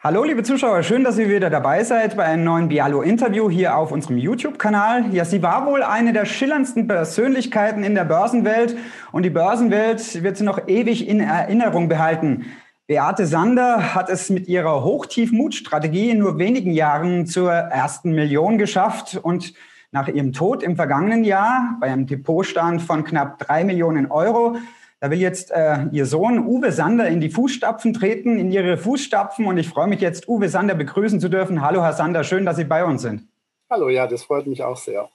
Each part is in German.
Hallo liebe Zuschauer, schön, dass ihr wieder dabei seid bei einem neuen Bialo-Interview hier auf unserem YouTube-Kanal. Ja, sie war wohl eine der schillerndsten Persönlichkeiten in der Börsenwelt und die Börsenwelt wird sie noch ewig in Erinnerung behalten. Beate Sander hat es mit ihrer Hochtief-Mut-Strategie in nur wenigen Jahren zur ersten Million geschafft und nach ihrem Tod im vergangenen Jahr bei einem Depotstand von knapp drei Millionen Euro da will jetzt äh, Ihr Sohn Uwe Sander in die Fußstapfen treten, in Ihre Fußstapfen. Und ich freue mich jetzt, Uwe Sander begrüßen zu dürfen. Hallo, Herr Sander, schön, dass Sie bei uns sind. Hallo, ja, das freut mich auch sehr.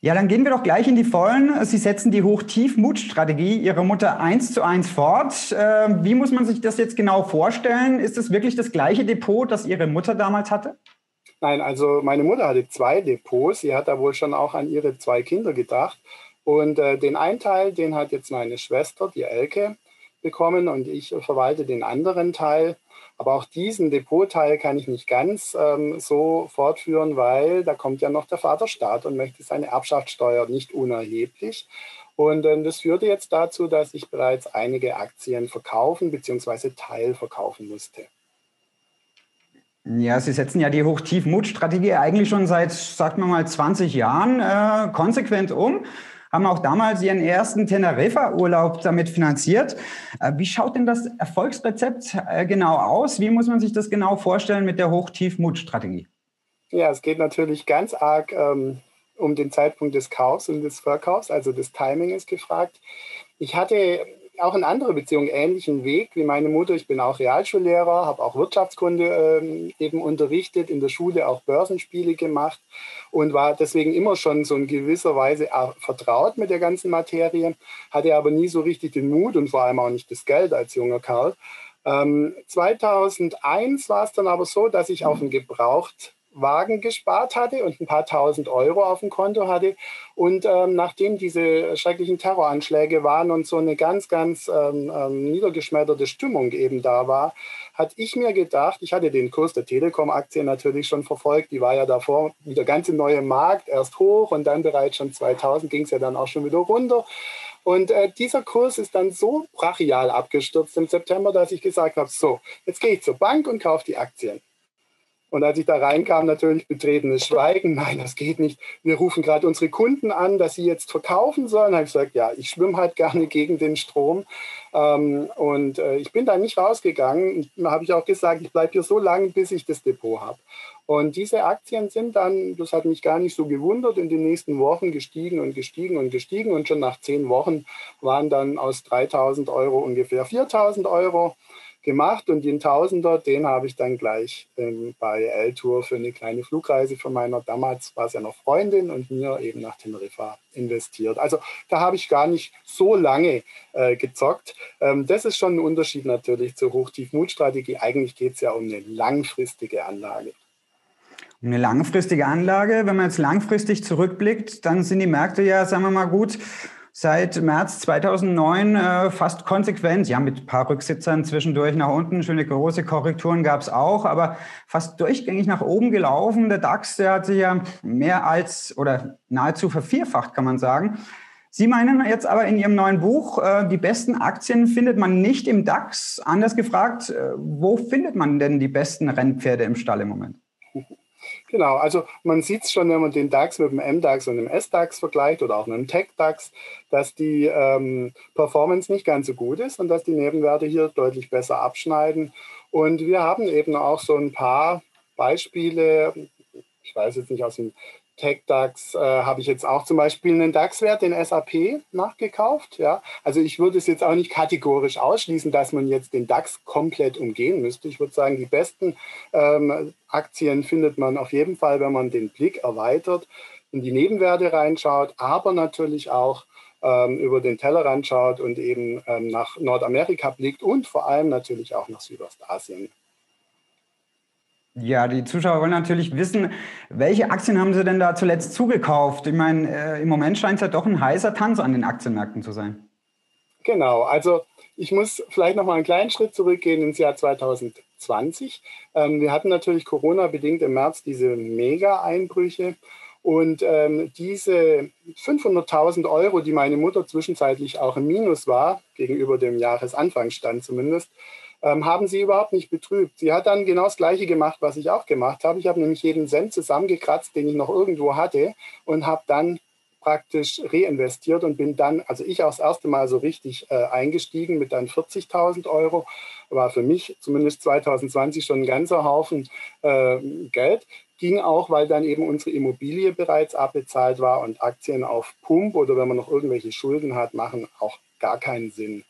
Ja, dann gehen wir doch gleich in die Vollen. Sie setzen die Hoch-Tief-Mut-Strategie Ihrer Mutter eins zu eins fort. Äh, wie muss man sich das jetzt genau vorstellen? Ist es wirklich das gleiche Depot, das Ihre Mutter damals hatte? Nein, also meine Mutter hatte zwei Depots. Sie hat da wohl schon auch an ihre zwei Kinder gedacht. Und äh, den einen Teil, den hat jetzt meine Schwester, die Elke, bekommen und ich verwalte den anderen Teil. Aber auch diesen Depotteil kann ich nicht ganz ähm, so fortführen, weil da kommt ja noch der Vaterstaat und möchte seine Erbschaftssteuer nicht unerheblich. Und äh, das führte jetzt dazu, dass ich bereits einige Aktien verkaufen bzw. teilverkaufen musste. Ja, Sie setzen ja die Hoch-Tief-Mut-Strategie eigentlich schon seit, sagt man mal, 20 Jahren äh, konsequent um haben auch damals ihren ersten Teneriffa-Urlaub damit finanziert. Äh, wie schaut denn das Erfolgsrezept äh, genau aus? Wie muss man sich das genau vorstellen mit der Hoch-Tief-Mut-Strategie? Ja, es geht natürlich ganz arg ähm, um den Zeitpunkt des Kaufs und des Verkaufs, also das Timing ist gefragt. Ich hatte auch in anderer Beziehung ähnlichen Weg wie meine Mutter. Ich bin auch Realschullehrer, habe auch Wirtschaftskunde ähm, eben unterrichtet, in der Schule auch Börsenspiele gemacht und war deswegen immer schon so in gewisser Weise vertraut mit der ganzen Materie, hatte aber nie so richtig den Mut und vor allem auch nicht das Geld als junger Kerl. Ähm, 2001 war es dann aber so, dass ich auf ein Gebraucht Wagen gespart hatte und ein paar tausend Euro auf dem Konto hatte. Und ähm, nachdem diese schrecklichen Terroranschläge waren und so eine ganz, ganz ähm, ähm, niedergeschmetterte Stimmung eben da war, hatte ich mir gedacht, ich hatte den Kurs der Telekom-Aktien natürlich schon verfolgt, die war ja davor wieder ganz im neuen Markt, erst hoch und dann bereits schon 2000 ging es ja dann auch schon wieder runter. Und äh, dieser Kurs ist dann so brachial abgestürzt im September, dass ich gesagt habe, so, jetzt gehe ich zur Bank und kaufe die Aktien. Und als ich da reinkam, natürlich betretenes Schweigen. Nein, das geht nicht. Wir rufen gerade unsere Kunden an, dass sie jetzt verkaufen sollen. Da habe ich gesagt, ja, ich schwimme halt gerne gegen den Strom. Ähm, und äh, ich bin da nicht rausgegangen. Da habe ich auch gesagt, ich bleibe hier so lange, bis ich das Depot habe. Und diese Aktien sind dann, das hat mich gar nicht so gewundert, in den nächsten Wochen gestiegen und gestiegen und gestiegen. Und schon nach zehn Wochen waren dann aus 3000 Euro ungefähr 4000 Euro gemacht und den Tausender, den habe ich dann gleich ähm, bei L-Tour für eine kleine Flugreise von meiner, damals war es ja noch Freundin und mir eben nach Teneriffa investiert. Also da habe ich gar nicht so lange äh, gezockt. Ähm, das ist schon ein Unterschied natürlich zur Hochtief-Mut-Strategie. Eigentlich geht es ja um eine langfristige Anlage. Um eine langfristige Anlage, wenn man jetzt langfristig zurückblickt, dann sind die Märkte ja, sagen wir mal gut, seit März 2009 äh, fast konsequent, ja mit ein paar Rücksitzern zwischendurch nach unten, schöne große Korrekturen gab es auch, aber fast durchgängig nach oben gelaufen. Der DAX, der hat sich ja mehr als oder nahezu vervierfacht, kann man sagen. Sie meinen jetzt aber in Ihrem neuen Buch, äh, die besten Aktien findet man nicht im DAX. Anders gefragt, äh, wo findet man denn die besten Rennpferde im Stall im Moment? Genau, also man sieht es schon, wenn man den DAX mit dem MDAX und dem SDAX vergleicht oder auch mit dem TechDAX, dass die ähm, Performance nicht ganz so gut ist und dass die Nebenwerte hier deutlich besser abschneiden. Und wir haben eben auch so ein paar Beispiele, ich weiß jetzt nicht aus dem TechDAX äh, habe ich jetzt auch zum Beispiel einen DAX-Wert, den SAP, nachgekauft. Ja? Also ich würde es jetzt auch nicht kategorisch ausschließen, dass man jetzt den DAX komplett umgehen müsste. Ich würde sagen, die besten ähm, Aktien findet man auf jeden Fall, wenn man den Blick erweitert, in die Nebenwerte reinschaut, aber natürlich auch ähm, über den Tellerrand schaut und eben ähm, nach Nordamerika blickt und vor allem natürlich auch nach Südostasien. Ja, die Zuschauer wollen natürlich wissen, welche Aktien haben Sie denn da zuletzt zugekauft? Ich meine, äh, im Moment scheint es ja doch ein heißer Tanz an den Aktienmärkten zu sein. Genau, also ich muss vielleicht noch mal einen kleinen Schritt zurückgehen ins Jahr 2020. Ähm, wir hatten natürlich Corona-bedingt im März diese Mega-Einbrüche. Und ähm, diese 500.000 Euro, die meine Mutter zwischenzeitlich auch im Minus war, gegenüber dem Jahresanfangsstand zumindest, ähm, haben sie überhaupt nicht betrübt. Sie hat dann genau das Gleiche gemacht, was ich auch gemacht habe. Ich habe nämlich jeden Cent zusammengekratzt, den ich noch irgendwo hatte und habe dann praktisch reinvestiert und bin dann, also ich auch das erste Mal so richtig äh, eingestiegen mit dann 40.000 Euro. War für mich zumindest 2020 schon ein ganzer Haufen äh, Geld. Ging auch, weil dann eben unsere Immobilie bereits abbezahlt war und Aktien auf Pump oder wenn man noch irgendwelche Schulden hat, machen auch gar keinen Sinn.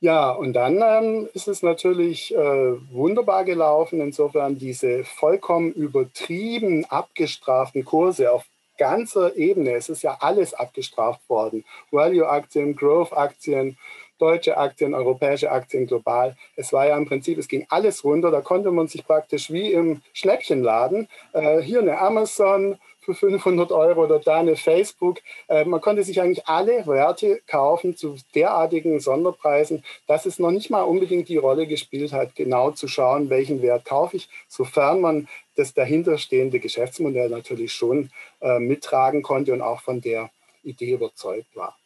Ja, und dann ähm, ist es natürlich äh, wunderbar gelaufen. Insofern diese vollkommen übertrieben abgestraften Kurse auf ganzer Ebene. Es ist ja alles abgestraft worden. Value-Aktien, Growth-Aktien, deutsche Aktien, europäische Aktien global. Es war ja im Prinzip, es ging alles runter. Da konnte man sich praktisch wie im Schnäppchenladen, äh, hier eine Amazon für 500 Euro oder da eine Facebook. Äh, man konnte sich eigentlich alle Werte kaufen zu derartigen Sonderpreisen, dass es noch nicht mal unbedingt die Rolle gespielt hat, genau zu schauen, welchen Wert kaufe ich, sofern man das dahinterstehende Geschäftsmodell natürlich schon äh, mittragen konnte und auch von der Idee überzeugt war.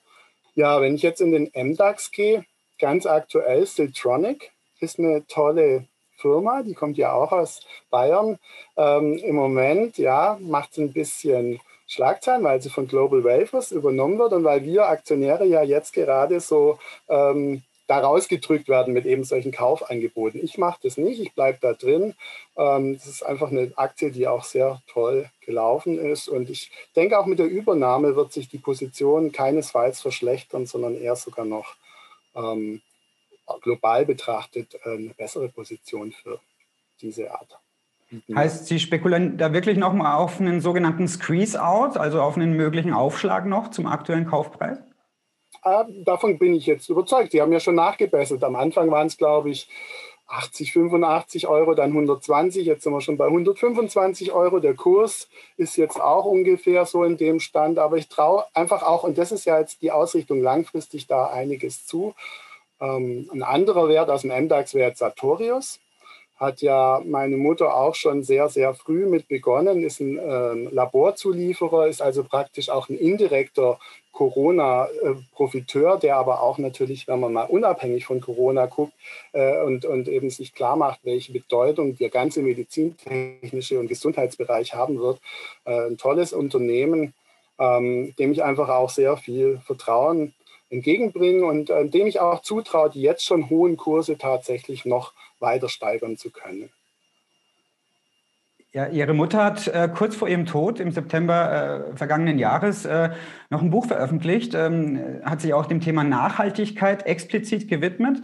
Ja, wenn ich jetzt in den MDAX gehe, ganz aktuell Siltronic ist eine tolle Firma, die kommt ja auch aus Bayern. Ähm, Im Moment, ja, macht es ein bisschen Schlagzeilen, weil sie von Global Wafers übernommen wird und weil wir Aktionäre ja jetzt gerade so ähm, da rausgedrückt werden mit eben solchen Kaufangeboten. Ich mache das nicht, ich bleibe da drin. Ähm, das ist einfach eine Aktie, die auch sehr toll gelaufen ist. Und ich denke, auch mit der Übernahme wird sich die Position keinesfalls verschlechtern, sondern eher sogar noch ähm, global betrachtet äh, eine bessere Position für diese Art. Heißt, Sie spekulieren da wirklich nochmal auf einen sogenannten Squeeze-Out, also auf einen möglichen Aufschlag noch zum aktuellen Kaufpreis? Ah, davon bin ich jetzt überzeugt. Die haben ja schon nachgebessert. Am Anfang waren es, glaube ich, 80, 85 Euro, dann 120. Jetzt sind wir schon bei 125 Euro. Der Kurs ist jetzt auch ungefähr so in dem Stand. Aber ich traue einfach auch, und das ist ja jetzt die Ausrichtung langfristig, da einiges zu. Ähm, ein anderer Wert aus dem MDAX wäre Sartorius hat ja meine Mutter auch schon sehr, sehr früh mit begonnen, ist ein äh, Laborzulieferer, ist also praktisch auch ein indirekter Corona-Profiteur, der aber auch natürlich, wenn man mal unabhängig von Corona guckt äh, und, und eben sich klar macht, welche Bedeutung der ganze medizintechnische und Gesundheitsbereich haben wird, äh, ein tolles Unternehmen, ähm, dem ich einfach auch sehr viel Vertrauen entgegenbringe und äh, dem ich auch zutraue, die jetzt schon hohen Kurse tatsächlich noch weiter steigern zu können. Ja, Ihre Mutter hat äh, kurz vor ihrem Tod im September äh, vergangenen Jahres äh, noch ein Buch veröffentlicht, ähm, hat sich auch dem Thema Nachhaltigkeit explizit gewidmet.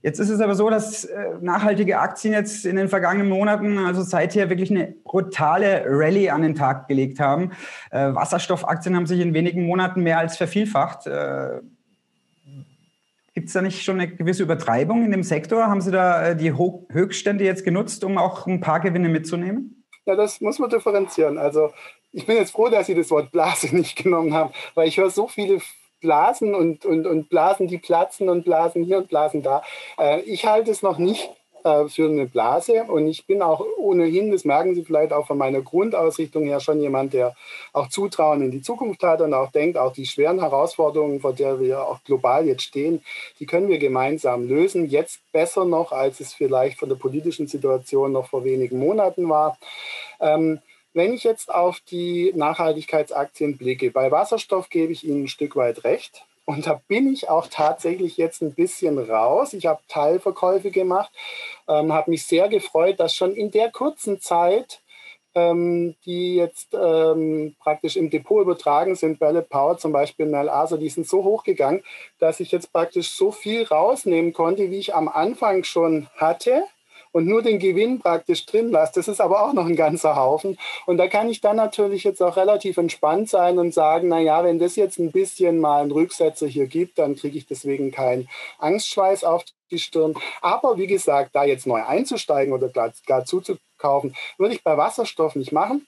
Jetzt ist es aber so, dass äh, nachhaltige Aktien jetzt in den vergangenen Monaten, also seither wirklich eine brutale Rallye an den Tag gelegt haben. Äh, Wasserstoffaktien haben sich in wenigen Monaten mehr als vervielfacht. Gibt es da nicht schon eine gewisse Übertreibung in dem Sektor? Haben Sie da äh, die Höchststände jetzt genutzt, um auch ein paar Gewinne mitzunehmen? Ja, das muss man differenzieren. Also ich bin jetzt froh, dass Sie das Wort Blase nicht genommen haben, weil ich höre so viele Blasen und, und, und Blasen, die platzen und Blasen hier und Blasen da. Äh, ich halte es noch nicht äh, für eine Blase. Und ich bin auch ohnehin, das merken Sie vielleicht auch von meiner Grundausrichtung her, schon jemand, der auch Zutrauen in die Zukunft hat und auch denkt, auch die schweren Herausforderungen, vor der wir auch global jetzt stehen, die können wir gemeinsam lösen. Jetzt besser noch, als es vielleicht von der politischen Situation noch vor wenigen Monaten war. Ähm, wenn ich jetzt auf die Nachhaltigkeitsaktien blicke, bei Wasserstoff gebe ich Ihnen ein Stück weit recht. Und da bin ich auch tatsächlich jetzt ein bisschen raus. Ich habe Teilverkäufe gemacht, ähm, habe mich sehr gefreut, dass schon in der kurzen Zeit, ähm, die jetzt ähm, praktisch im Depot übertragen sind, Belle Power zum Beispiel, Nel Asa, die sind so hochgegangen, dass ich jetzt praktisch so viel rausnehmen konnte, wie ich am Anfang schon hatte und nur den Gewinn praktisch drin lasse. Das ist aber auch noch ein ganzer Haufen. Und da kann ich dann natürlich jetzt auch relativ entspannt sein und sagen, na ja, wenn das jetzt ein bisschen mal einen Rücksetzer hier gibt, dann kriege ich deswegen keinen Angstschweiß auf die Stirn. Aber wie gesagt, da jetzt neu einzusteigen oder gar, gar zuzukaufen, würde ich bei Wasserstoff nicht machen.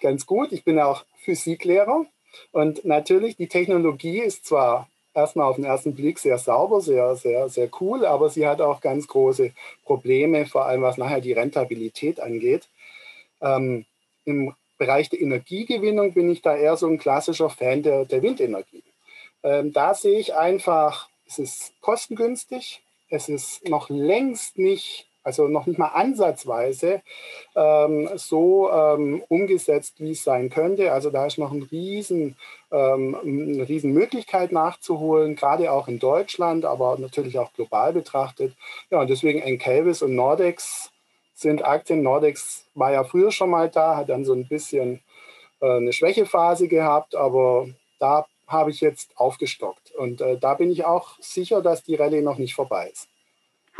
Ganz gut. Ich bin ja auch Physiklehrer. Und natürlich, die Technologie ist zwar erstmal auf den ersten Blick sehr sauber, sehr, sehr, sehr cool, aber sie hat auch ganz große Probleme, vor allem was nachher die Rentabilität angeht. Ähm, Im Bereich der Energiegewinnung bin ich da eher so ein klassischer Fan der, der Windenergie. Ähm, da sehe ich einfach, es ist kostengünstig, es ist noch längst nicht also noch nicht mal ansatzweise ähm, so ähm, umgesetzt, wie es sein könnte. Also da ist noch ein riesen, ähm, eine riesen Möglichkeit nachzuholen, gerade auch in Deutschland, aber natürlich auch global betrachtet. Ja, und deswegen Enkelvis und Nordex sind Aktien. Nordex war ja früher schon mal da, hat dann so ein bisschen äh, eine Schwächephase gehabt, aber da habe ich jetzt aufgestockt. Und äh, da bin ich auch sicher, dass die Rallye noch nicht vorbei ist.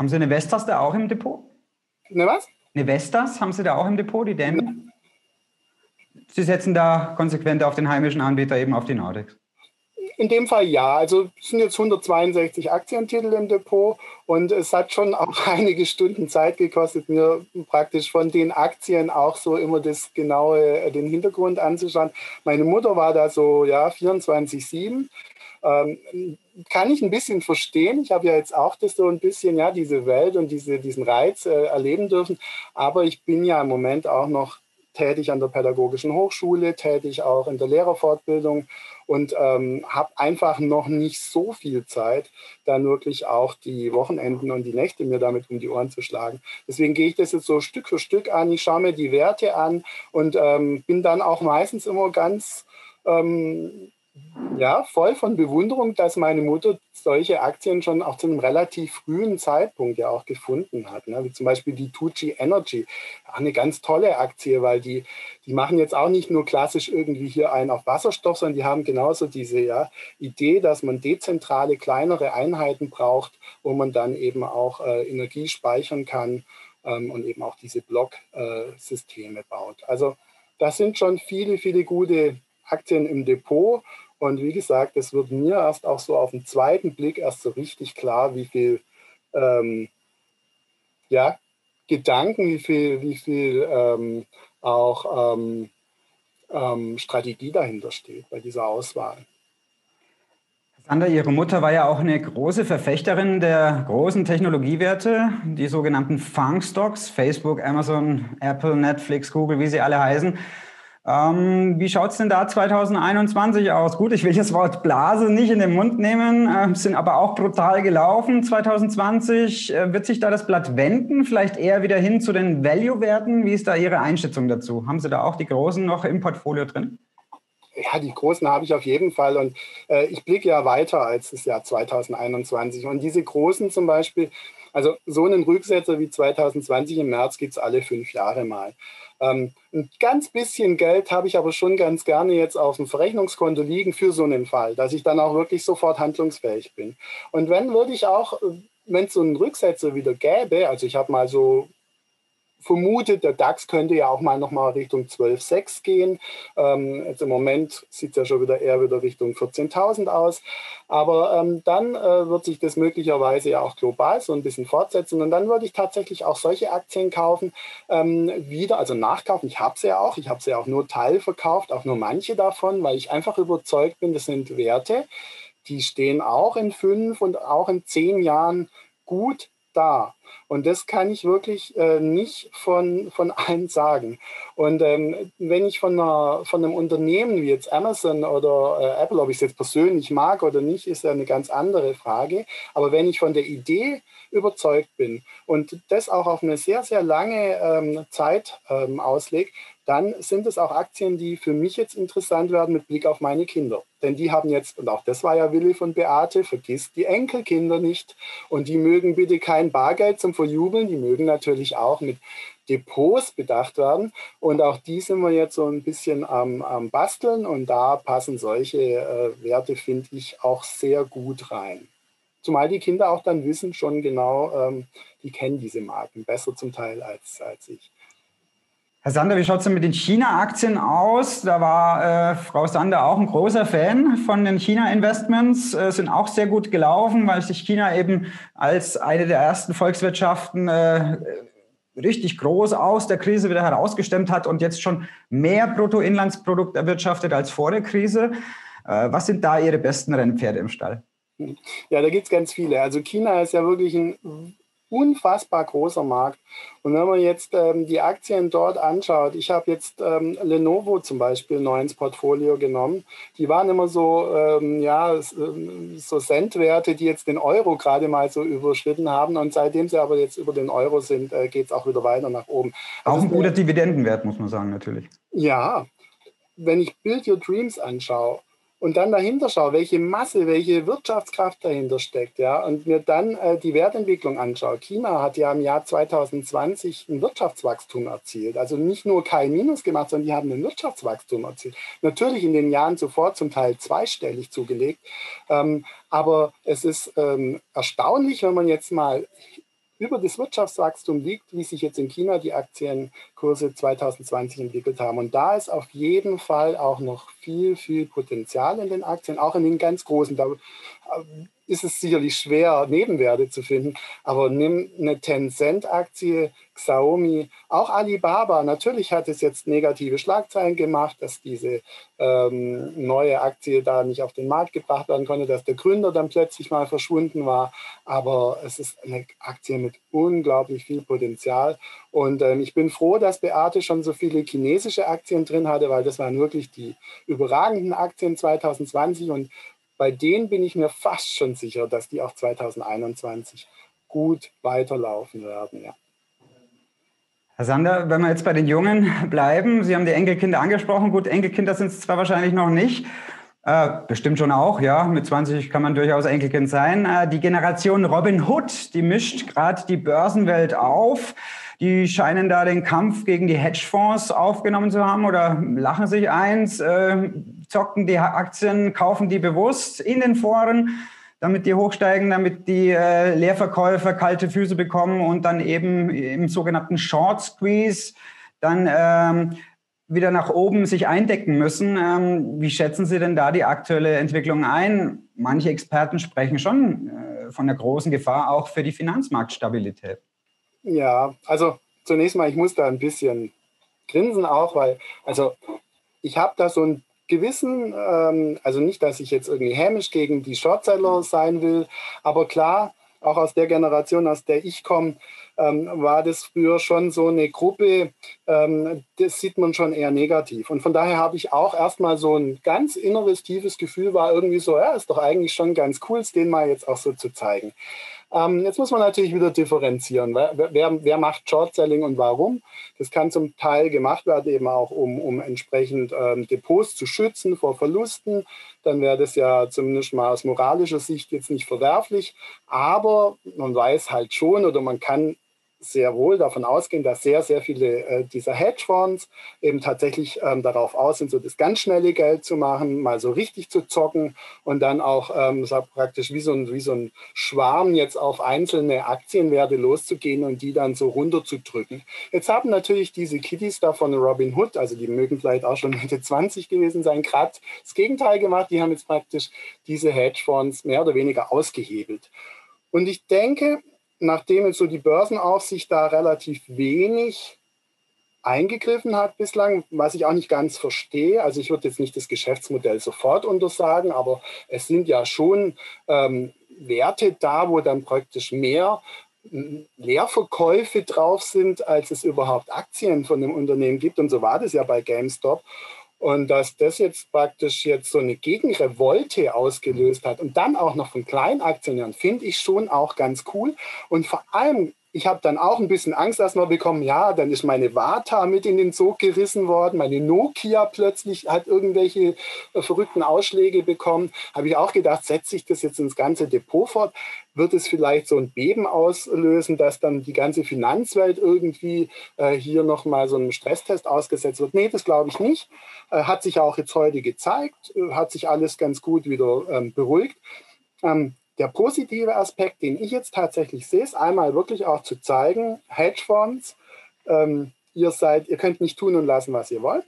Haben Sie eine Vestas da auch im Depot? Eine was? Eine Vestas haben Sie da auch im Depot, die Dämme? Sie setzen da konsequent auf den heimischen Anbieter, eben auf die Nordex. In dem Fall ja. Also es sind jetzt 162 Aktientitel im Depot und es hat schon auch einige Stunden Zeit gekostet, mir praktisch von den Aktien auch so immer das genaue, den Hintergrund anzuschauen. Meine Mutter war da so, ja, 24-7. Ähm, kann ich ein bisschen verstehen. Ich habe ja jetzt auch das so ein bisschen, ja, diese Welt und diese, diesen Reiz äh, erleben dürfen. Aber ich bin ja im Moment auch noch tätig an der Pädagogischen Hochschule, tätig auch in der Lehrerfortbildung und ähm, habe einfach noch nicht so viel Zeit, dann wirklich auch die Wochenenden und die Nächte mir damit um die Ohren zu schlagen. Deswegen gehe ich das jetzt so Stück für Stück an. Ich schaue mir die Werte an und ähm, bin dann auch meistens immer ganz ähm, ja, voll von Bewunderung, dass meine Mutter solche Aktien schon auch zu einem relativ frühen Zeitpunkt ja auch gefunden hat. Ne? Wie zum Beispiel die Tucci Energy. Auch eine ganz tolle Aktie, weil die, die machen jetzt auch nicht nur klassisch irgendwie hier einen auf Wasserstoff, sondern die haben genauso diese ja, Idee, dass man dezentrale, kleinere Einheiten braucht, wo man dann eben auch äh, Energie speichern kann ähm, und eben auch diese Blocksysteme äh, baut. Also das sind schon viele, viele gute Aktien im Depot. Und wie gesagt, es wird mir erst auch so auf den zweiten Blick erst so richtig klar, wie viel ähm, ja, Gedanken, wie viel, wie viel ähm, auch ähm, ähm Strategie dahinter steht bei dieser Auswahl. Sandra, Ihre Mutter war ja auch eine große Verfechterin der großen Technologiewerte, die sogenannten Funk-Stocks, Facebook, Amazon, Apple, Netflix, Google, wie sie alle heißen. Ähm, wie schaut es denn da 2021 aus? Gut, ich will das Wort Blase nicht in den Mund nehmen, äh, sind aber auch brutal gelaufen 2020. Äh, wird sich da das Blatt wenden, vielleicht eher wieder hin zu den Value-Werten? Wie ist da Ihre Einschätzung dazu? Haben Sie da auch die Großen noch im Portfolio drin? Ja, die großen habe ich auf jeden Fall. Und äh, ich blicke ja weiter als das Jahr 2021. Und diese großen zum Beispiel, also so einen Rücksetzer wie 2020 im März gibt es alle fünf Jahre mal. Ähm, ein ganz bisschen Geld habe ich aber schon ganz gerne jetzt auf dem Verrechnungskonto liegen für so einen Fall, dass ich dann auch wirklich sofort handlungsfähig bin. Und wenn würde ich auch, wenn es so einen Rücksetzer wieder gäbe, also ich habe mal so vermutet, der DAX könnte ja auch mal nochmal Richtung 12,6 gehen. Ähm, jetzt im Moment sieht es ja schon wieder eher wieder Richtung 14.000 aus. Aber ähm, dann äh, wird sich das möglicherweise ja auch global so ein bisschen fortsetzen. Und dann würde ich tatsächlich auch solche Aktien kaufen, ähm, wieder, also nachkaufen. Ich habe sie ja auch. Ich habe sie ja auch nur teilverkauft, auch nur manche davon, weil ich einfach überzeugt bin, das sind Werte, die stehen auch in fünf und auch in zehn Jahren gut da. Und das kann ich wirklich äh, nicht von, von allen sagen. Und ähm, wenn ich von, einer, von einem Unternehmen wie jetzt Amazon oder äh, Apple, ob ich es jetzt persönlich mag oder nicht, ist ja eine ganz andere Frage. Aber wenn ich von der Idee überzeugt bin und das auch auf eine sehr, sehr lange ähm, Zeit ähm, auslege, dann sind es auch Aktien, die für mich jetzt interessant werden mit Blick auf meine Kinder. Denn die haben jetzt, und auch das war ja Wille von Beate, vergisst die Enkelkinder nicht. Und die mögen bitte kein Bargeld zum Verjubeln, die mögen natürlich auch mit Depots bedacht werden. Und auch die sind wir jetzt so ein bisschen am, am Basteln und da passen solche äh, Werte, finde ich, auch sehr gut rein. Zumal die Kinder auch dann wissen schon genau, ähm, die kennen diese Marken besser zum Teil als, als ich. Herr Sander, wie schaut es denn mit den China-Aktien aus? Da war äh, Frau Sander auch ein großer Fan von den China-Investments, äh, sind auch sehr gut gelaufen, weil sich China eben als eine der ersten Volkswirtschaften äh, richtig groß aus der Krise wieder herausgestemmt hat und jetzt schon mehr Bruttoinlandsprodukt erwirtschaftet als vor der Krise. Äh, was sind da Ihre besten Rennpferde im Stall? Ja, da gibt es ganz viele. Also China ist ja wirklich ein unfassbar großer Markt. Und wenn man jetzt ähm, die Aktien dort anschaut, ich habe jetzt ähm, Lenovo zum Beispiel neu ins Portfolio genommen. Die waren immer so, ähm, ja, ähm, so Centwerte, die jetzt den Euro gerade mal so überschritten haben. Und seitdem sie aber jetzt über den Euro sind, äh, geht es auch wieder weiter nach oben. Also auch ein guter Dividendenwert, muss man sagen, natürlich. Ja, wenn ich Build Your Dreams anschaue, und dann dahinter schaue, welche Masse, welche Wirtschaftskraft dahinter steckt, ja, und mir dann äh, die Wertentwicklung anschaue. China hat ja im Jahr 2020 ein Wirtschaftswachstum erzielt. Also nicht nur kein Minus gemacht, sondern die haben ein Wirtschaftswachstum erzielt. Natürlich in den Jahren zuvor zum Teil zweistellig zugelegt. Ähm, aber es ist ähm, erstaunlich, wenn man jetzt mal über das Wirtschaftswachstum liegt, wie sich jetzt in China die Aktienkurse 2020 entwickelt haben. Und da ist auf jeden Fall auch noch viel, viel Potenzial in den Aktien, auch in den ganz großen. Da ist es sicherlich schwer, Nebenwerte zu finden. Aber nimm eine Tencent-Aktie, Xiaomi, auch Alibaba. Natürlich hat es jetzt negative Schlagzeilen gemacht, dass diese ähm, neue Aktie da nicht auf den Markt gebracht werden konnte, dass der Gründer dann plötzlich mal verschwunden war. Aber es ist eine Aktie mit unglaublich viel Potenzial. Und ähm, ich bin froh, dass Beate schon so viele chinesische Aktien drin hatte, weil das waren wirklich die überragenden Aktien 2020. Und bei denen bin ich mir fast schon sicher, dass die auch 2021 gut weiterlaufen werden. Ja. Herr Sander, wenn wir jetzt bei den Jungen bleiben, Sie haben die Enkelkinder angesprochen. Gut, Enkelkinder sind es zwar wahrscheinlich noch nicht, äh, bestimmt schon auch, ja. Mit 20 kann man durchaus Enkelkind sein. Äh, die Generation Robin Hood, die mischt gerade die Börsenwelt auf. Die scheinen da den Kampf gegen die Hedgefonds aufgenommen zu haben oder lachen sich eins, äh, zocken die Aktien, kaufen die bewusst in den Foren, damit die hochsteigen, damit die äh, Leerverkäufer kalte Füße bekommen und dann eben im sogenannten Short Squeeze dann ähm, wieder nach oben sich eindecken müssen. Ähm, wie schätzen Sie denn da die aktuelle Entwicklung ein? Manche Experten sprechen schon äh, von der großen Gefahr auch für die Finanzmarktstabilität. Ja, also zunächst mal, ich muss da ein bisschen grinsen auch, weil, also ich habe da so ein Gewissen, ähm, also nicht, dass ich jetzt irgendwie hämisch gegen die Shortseller sein will, aber klar, auch aus der Generation, aus der ich komme, ähm, war das früher schon so eine Gruppe, ähm, das sieht man schon eher negativ. Und von daher habe ich auch erstmal so ein ganz inneres, tiefes Gefühl, war irgendwie so, ja, ist doch eigentlich schon ganz cool, es den mal jetzt auch so zu zeigen. Ähm, jetzt muss man natürlich wieder differenzieren. Wer, wer, wer, macht Short-Selling und warum? Das kann zum Teil gemacht werden, eben auch um, um entsprechend ähm, Depots zu schützen vor Verlusten. Dann wäre das ja zumindest mal aus moralischer Sicht jetzt nicht verwerflich. Aber man weiß halt schon oder man kann sehr wohl davon ausgehen, dass sehr, sehr viele äh, dieser Hedgefonds eben tatsächlich ähm, darauf aus sind, so das ganz schnelle Geld zu machen, mal so richtig zu zocken und dann auch ähm, so praktisch wie so, ein, wie so ein Schwarm jetzt auf einzelne Aktienwerte loszugehen und die dann so runterzudrücken. Jetzt haben natürlich diese Kiddies da von Robin Hood, also die mögen vielleicht auch schon Mitte 20 gewesen sein, gerade das Gegenteil gemacht. Die haben jetzt praktisch diese Hedgefonds mehr oder weniger ausgehebelt. Und ich denke, nachdem jetzt so die Börsenaufsicht da relativ wenig eingegriffen hat bislang, was ich auch nicht ganz verstehe. Also ich würde jetzt nicht das Geschäftsmodell sofort untersagen, aber es sind ja schon ähm, Werte da, wo dann praktisch mehr Leerverkäufe drauf sind, als es überhaupt Aktien von dem Unternehmen gibt. Und so war das ja bei GameStop. Und dass das jetzt praktisch jetzt so eine Gegenrevolte ausgelöst hat und dann auch noch von Kleinaktionären, finde ich schon auch ganz cool. Und vor allem ich habe dann auch ein bisschen Angst erstmal bekommen, ja, dann ist meine Vata mit in den Sog gerissen worden, meine Nokia plötzlich hat irgendwelche äh, verrückten Ausschläge bekommen. Habe ich auch gedacht, setze ich das jetzt ins ganze Depot fort? Wird es vielleicht so ein Beben auslösen, dass dann die ganze Finanzwelt irgendwie äh, hier nochmal so einem Stresstest ausgesetzt wird? Nee, das glaube ich nicht. Äh, hat sich auch jetzt heute gezeigt, äh, hat sich alles ganz gut wieder ähm, beruhigt. Ähm, der positive Aspekt, den ich jetzt tatsächlich sehe, ist einmal wirklich auch zu zeigen, Hedgefonds, ähm, ihr seid, ihr könnt nicht tun und lassen, was ihr wollt.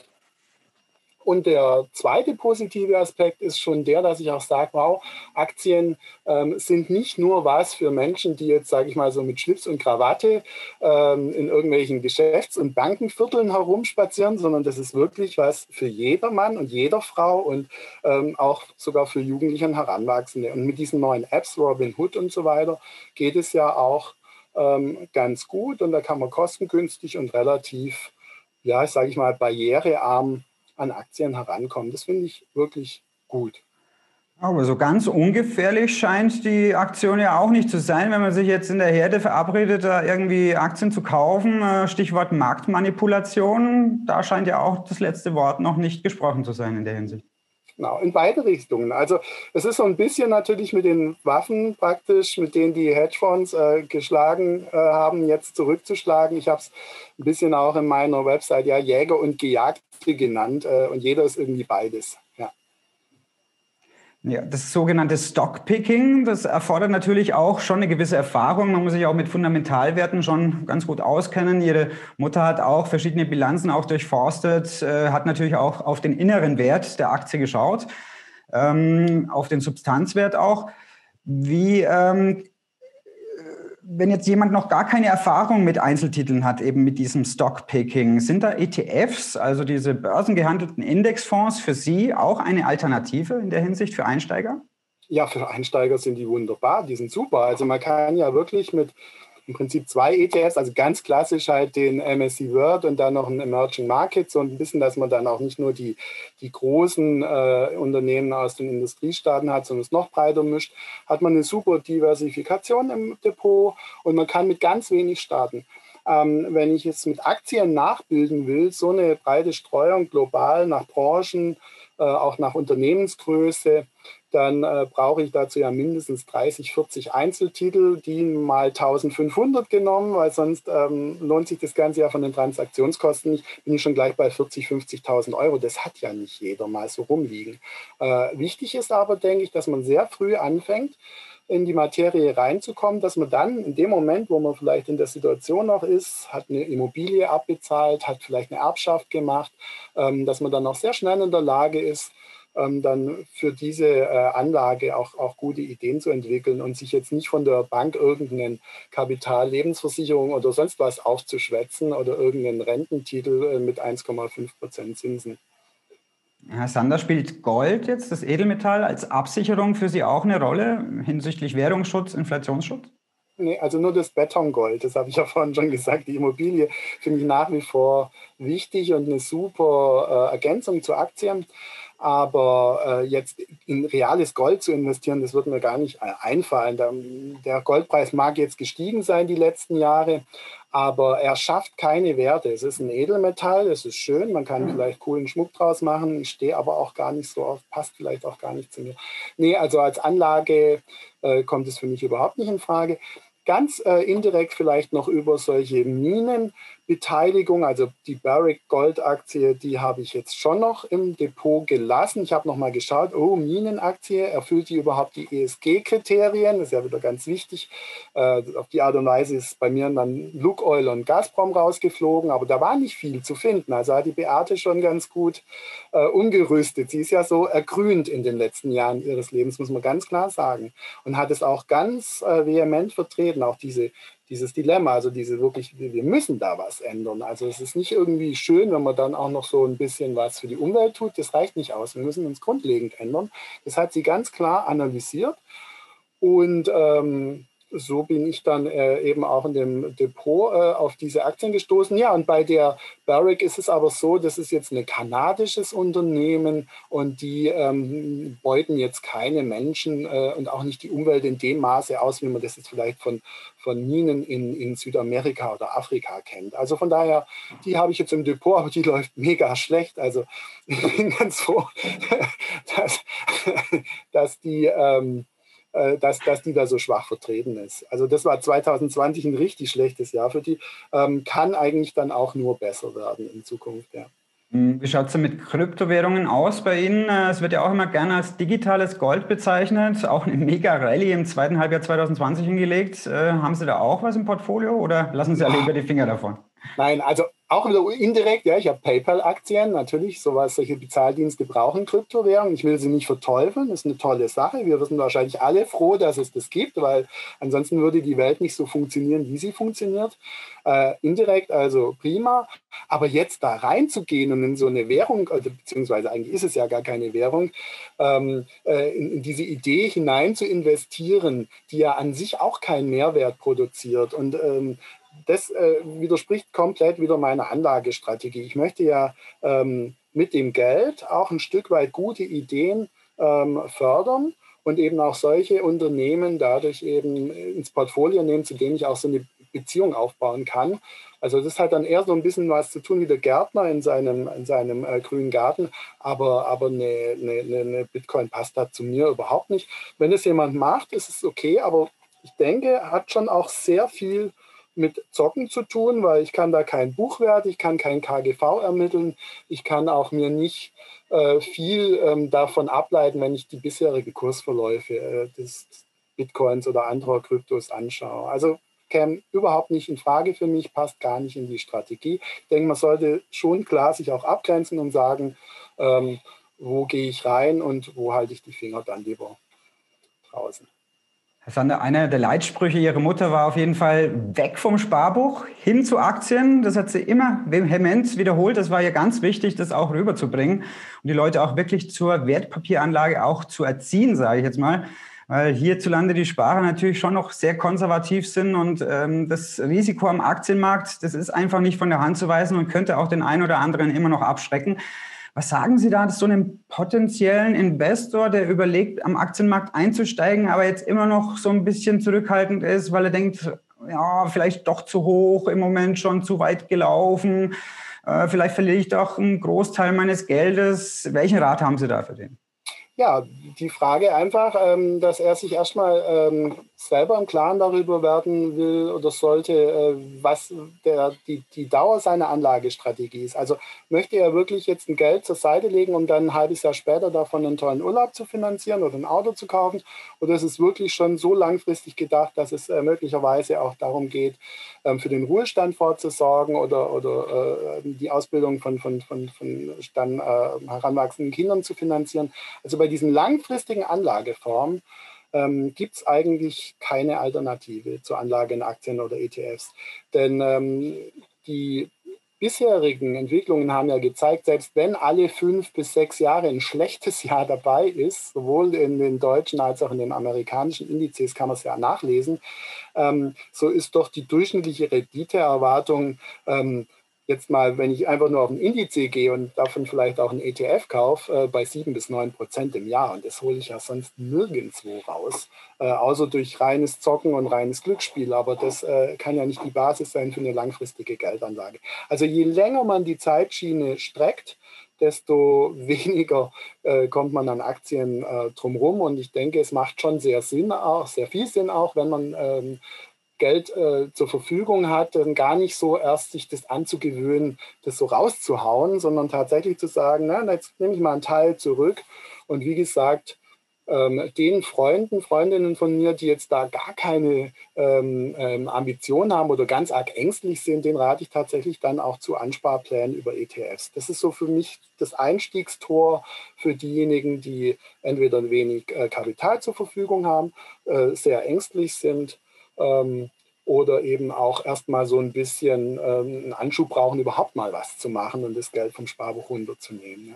Und der zweite positive Aspekt ist schon der, dass ich auch sage, wow, Aktien ähm, sind nicht nur was für Menschen, die jetzt, sage ich mal, so mit Schlips und Krawatte ähm, in irgendwelchen Geschäfts- und Bankenvierteln herumspazieren, sondern das ist wirklich was für jeder Mann und jeder Frau und ähm, auch sogar für Jugendliche und Heranwachsende. Und mit diesen neuen Apps, Robin Hood und so weiter, geht es ja auch ähm, ganz gut und da kann man kostengünstig und relativ, ja, sage ich mal, barrierearm an Aktien herankommen. Das finde ich wirklich gut. Aber so ganz ungefährlich scheint die Aktion ja auch nicht zu sein, wenn man sich jetzt in der Herde verabredet, da irgendwie Aktien zu kaufen. Äh, Stichwort Marktmanipulation. Da scheint ja auch das letzte Wort noch nicht gesprochen zu sein in der Hinsicht. Genau, in beide Richtungen. Also es ist so ein bisschen natürlich mit den Waffen praktisch, mit denen die Hedgefonds äh, geschlagen äh, haben, jetzt zurückzuschlagen. Ich habe es ein bisschen auch in meiner Website ja Jäger und Gejagte genannt äh, und jeder ist irgendwie beides. Ja, das sogenannte Stockpicking, das erfordert natürlich auch schon eine gewisse Erfahrung. Man muss sich auch mit Fundamentalwerten schon ganz gut auskennen. Ihre Mutter hat auch verschiedene Bilanzen auch durchforstet, äh, hat natürlich auch auf den inneren Wert der Aktie geschaut, ähm, auf den Substanzwert auch. Wie ähm, wenn jetzt jemand noch gar keine Erfahrung mit Einzeltiteln hat, eben mit diesem Stockpicking, sind da ETFs, also diese börsengehandelten Indexfonds, für Sie auch eine Alternative in der Hinsicht für Einsteiger? Ja, für Einsteiger sind die wunderbar, die sind super. Also man kann ja wirklich mit im Prinzip zwei ETFs, also ganz klassisch halt den MSCI World und dann noch ein Emerging Markets und ein bisschen, dass man dann auch nicht nur die, die großen äh, Unternehmen aus den Industriestaaten hat, sondern es noch breiter mischt, hat man eine super Diversifikation im Depot und man kann mit ganz wenig starten. Ähm, wenn ich jetzt mit Aktien nachbilden will, so eine breite Streuung global nach Branchen, äh, auch nach Unternehmensgröße, dann äh, brauche ich dazu ja mindestens 30, 40 Einzeltitel, die mal 1500 genommen, weil sonst ähm, lohnt sich das Ganze ja von den Transaktionskosten nicht. Bin ich schon gleich bei 40, 50.000 Euro. Das hat ja nicht jeder mal so rumliegen. Äh, wichtig ist aber, denke ich, dass man sehr früh anfängt, in die Materie reinzukommen, dass man dann in dem Moment, wo man vielleicht in der Situation noch ist, hat eine Immobilie abbezahlt, hat vielleicht eine Erbschaft gemacht, ähm, dass man dann auch sehr schnell in der Lage ist, dann für diese äh, Anlage auch, auch gute Ideen zu entwickeln und sich jetzt nicht von der Bank irgendeinen Kapital, Lebensversicherung oder sonst was aufzuschwätzen oder irgendeinen Rententitel äh, mit 1,5 Prozent Zinsen. Herr Sander, spielt Gold jetzt, das Edelmetall, als Absicherung für Sie auch eine Rolle hinsichtlich Währungsschutz, Inflationsschutz? Nee, also nur das Betongold, das habe ich ja vorhin schon gesagt. Die Immobilie finde ich nach wie vor wichtig und eine super äh, Ergänzung zu Aktien. Aber äh, jetzt in reales Gold zu investieren, das wird mir gar nicht äh, einfallen. Der, der, Goldpreis mag jetzt gestiegen sein die letzten Jahre, aber er schafft keine Werte. Es ist ein Edelmetall, es ist schön, man kann mhm. vielleicht coolen Schmuck draus machen. Ich stehe aber auch gar nicht so auf, passt vielleicht auch gar nicht zu mir. Nee, also als Anlage äh, kommt es für mich überhaupt nicht in Frage. Ganz äh, indirekt vielleicht noch über solche Minenbeteiligung, also die Barrick Gold Aktie, die habe ich jetzt schon noch im Depot gelassen. Ich habe noch mal geschaut, oh, Minenaktie, erfüllt die überhaupt die ESG-Kriterien? Das ist ja wieder ganz wichtig. Äh, auf die Art und Weise ist bei mir dann Lukoil und Gazprom rausgeflogen, aber da war nicht viel zu finden. Also hat die Beate schon ganz gut äh, umgerüstet. Sie ist ja so ergrünt in den letzten Jahren ihres Lebens, muss man ganz klar sagen. Und hat es auch ganz äh, vehement vertreten auch diese, dieses Dilemma, also diese wirklich, wir müssen da was ändern. Also es ist nicht irgendwie schön, wenn man dann auch noch so ein bisschen was für die Umwelt tut. Das reicht nicht aus. Wir müssen uns grundlegend ändern. Das hat sie ganz klar analysiert. Und ähm, so bin ich dann äh, eben auch in dem Depot äh, auf diese Aktien gestoßen. Ja, und bei der Barrick ist es aber so, das ist jetzt ein kanadisches Unternehmen und die ähm, beuten jetzt keine Menschen äh, und auch nicht die Umwelt in dem Maße aus, wie man das jetzt vielleicht von, von Minen in, in Südamerika oder Afrika kennt. Also von daher, die habe ich jetzt im Depot, aber die läuft mega schlecht. Also ich bin ganz froh, dass, dass die... Ähm, äh, dass, dass die da so schwach vertreten ist. Also das war 2020 ein richtig schlechtes Jahr für die. Ähm, kann eigentlich dann auch nur besser werden in Zukunft, ja. Hm, wie schaut es denn mit Kryptowährungen aus bei Ihnen? Äh, es wird ja auch immer gerne als digitales Gold bezeichnet, auch eine Mega-Rallye im zweiten Halbjahr 2020 hingelegt. Äh, haben Sie da auch was im Portfolio oder lassen Sie alle über die Finger davon? Nein, also auch wieder indirekt, ja, ich habe PayPal-Aktien, natürlich, sowas, solche Bezahldienste brauchen Kryptowährungen. Ich will sie nicht verteufeln, das ist eine tolle Sache. Wir sind wahrscheinlich alle froh, dass es das gibt, weil ansonsten würde die Welt nicht so funktionieren, wie sie funktioniert. Äh, indirekt also prima, aber jetzt da reinzugehen und in so eine Währung, also, beziehungsweise eigentlich ist es ja gar keine Währung, ähm, äh, in, in diese Idee hinein zu investieren, die ja an sich auch keinen Mehrwert produziert und ähm, das äh, widerspricht komplett wieder meiner Anlagestrategie. Ich möchte ja ähm, mit dem Geld auch ein Stück weit gute Ideen ähm, fördern und eben auch solche Unternehmen dadurch eben ins Portfolio nehmen, zu denen ich auch so eine Beziehung aufbauen kann. Also das hat dann eher so ein bisschen was zu tun wie der Gärtner in seinem, in seinem äh, grünen Garten, aber, aber eine, eine, eine Bitcoin passt da zu mir überhaupt nicht. Wenn es jemand macht, ist es okay, aber ich denke, hat schon auch sehr viel mit Zocken zu tun, weil ich kann da kein Buchwert, ich kann kein KGV ermitteln, ich kann auch mir nicht äh, viel ähm, davon ableiten, wenn ich die bisherigen Kursverläufe äh, des Bitcoins oder anderer Kryptos anschaue. Also käme überhaupt nicht in Frage für mich, passt gar nicht in die Strategie. Ich denke, man sollte schon klar sich auch abgrenzen und sagen, ähm, wo gehe ich rein und wo halte ich die Finger dann lieber draußen. Herr Sander, einer der Leitsprüche Ihrer Mutter war auf jeden Fall weg vom Sparbuch hin zu Aktien. Das hat sie immer vehement wiederholt. Das war ja ganz wichtig, das auch rüberzubringen und die Leute auch wirklich zur Wertpapieranlage auch zu erziehen, sage ich jetzt mal. Weil hierzulande die Sparer natürlich schon noch sehr konservativ sind und ähm, das Risiko am Aktienmarkt, das ist einfach nicht von der Hand zu weisen und könnte auch den einen oder anderen immer noch abschrecken. Was sagen Sie da zu einem potenziellen Investor, der überlegt, am Aktienmarkt einzusteigen, aber jetzt immer noch so ein bisschen zurückhaltend ist, weil er denkt, ja, vielleicht doch zu hoch, im Moment schon zu weit gelaufen, äh, vielleicht verliere ich doch einen Großteil meines Geldes. Welchen Rat haben Sie da für den? Ja, die Frage einfach, ähm, dass er sich erstmal ähm, selber im Klaren darüber werden will oder sollte, äh, was der, die, die Dauer seiner Anlagestrategie ist. Also möchte er wirklich jetzt ein Geld zur Seite legen, um dann ein halbes Jahr später davon einen tollen Urlaub zu finanzieren oder ein Auto zu kaufen? Oder ist es wirklich schon so langfristig gedacht, dass es äh, möglicherweise auch darum geht, ähm, für den Ruhestand vorzusorgen oder, oder äh, die Ausbildung von, von, von, von dann heranwachsenden Kindern zu finanzieren? Also bei diesen langfristigen Anlageformen ähm, gibt es eigentlich keine Alternative zur Anlage in Aktien oder ETFs. Denn ähm, die bisherigen Entwicklungen haben ja gezeigt, selbst wenn alle fünf bis sechs Jahre ein schlechtes Jahr dabei ist, sowohl in den deutschen als auch in den amerikanischen Indizes kann man es ja nachlesen, ähm, so ist doch die durchschnittliche Renditeerwartung ähm, jetzt mal, wenn ich einfach nur auf ein Indiz gehe und davon vielleicht auch einen ETF kaufe, äh, bei sieben bis neun Prozent im Jahr. Und das hole ich ja sonst nirgendwo raus, äh, außer durch reines Zocken und reines Glücksspiel. Aber das äh, kann ja nicht die Basis sein für eine langfristige Geldanlage. Also je länger man die Zeitschiene streckt, desto weniger äh, kommt man an Aktien äh, drumherum. Und ich denke, es macht schon sehr Sinn, auch sehr viel Sinn, auch wenn man ähm, Geld äh, zur Verfügung hat, dann gar nicht so erst sich das anzugewöhnen, das so rauszuhauen, sondern tatsächlich zu sagen, na, jetzt nehme ich mal einen Teil zurück. Und wie gesagt, ähm, den Freunden, Freundinnen von mir, die jetzt da gar keine ähm, ähm, Ambitionen haben oder ganz arg ängstlich sind, den rate ich tatsächlich dann auch zu Ansparplänen über ETFs. Das ist so für mich das Einstiegstor für diejenigen, die entweder wenig äh, Kapital zur Verfügung haben, äh, sehr ängstlich sind ähm, oder eben auch erstmal so ein bisschen ähm, einen Anschub brauchen, überhaupt mal was zu machen und das Geld vom Sparbuch runterzunehmen. Ja.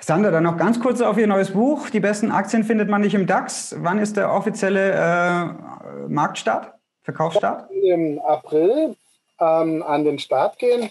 Sander, dann noch ganz kurz auf Ihr neues Buch. Die besten Aktien findet man nicht im DAX. Wann ist der offizielle äh, Marktstart, Verkaufsstart? Im April ähm, an den Start gehen.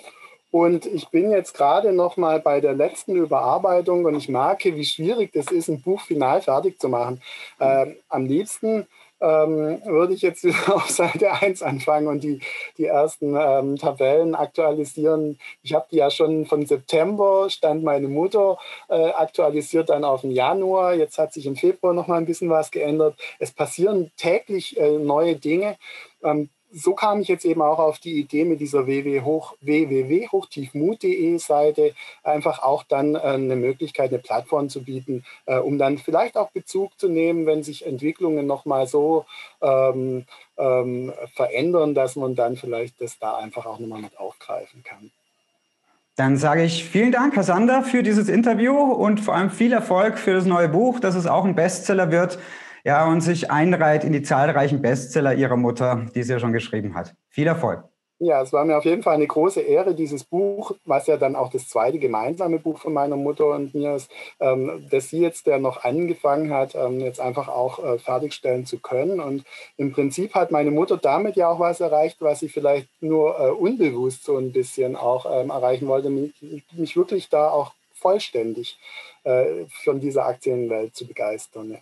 Und ich bin jetzt gerade noch mal bei der letzten Überarbeitung und ich merke, wie schwierig das ist, ein Buch final fertig zu machen. Ähm, am liebsten ähm, würde ich jetzt auf Seite 1 anfangen und die, die ersten ähm, Tabellen aktualisieren. Ich habe die ja schon von September, stand meine Mutter, äh, aktualisiert dann auf den Januar. Jetzt hat sich im Februar noch mal ein bisschen was geändert. Es passieren täglich äh, neue Dinge. Ähm, so kam ich jetzt eben auch auf die Idee mit dieser www.hochtiefmut.de Seite, einfach auch dann äh, eine Möglichkeit, eine Plattform zu bieten, äh, um dann vielleicht auch Bezug zu nehmen, wenn sich Entwicklungen nochmal so ähm, ähm, verändern, dass man dann vielleicht das da einfach auch nochmal mit aufgreifen kann. Dann sage ich vielen Dank, Sander, für dieses Interview und vor allem viel Erfolg für das neue Buch, dass es auch ein Bestseller wird ja, und sich einreiht in die zahlreichen Bestseller Ihrer Mutter, die sie ja schon geschrieben hat. Viel Erfolg. Ja, es war mir auf jeden Fall eine große Ehre, dieses Buch, was ja dann auch das zweite gemeinsame Buch von meiner Mutter und mir ist, ähm, dass sie jetzt, der noch angefangen hat, ähm, jetzt einfach auch äh, fertigstellen zu können. Und im Prinzip hat meine Mutter damit ja auch was erreicht, was sie vielleicht nur äh, unbewusst so ein bisschen auch ähm, erreichen wollte, mich, mich, wirklich da auch vollständig äh, von dieser Aktienwelt zu begeistern. Ja.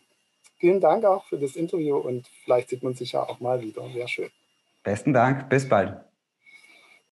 Vielen Dank auch für das Interview und vielleicht sieht man sich ja auch mal wieder. Wäre schön. Besten Dank, bis bald.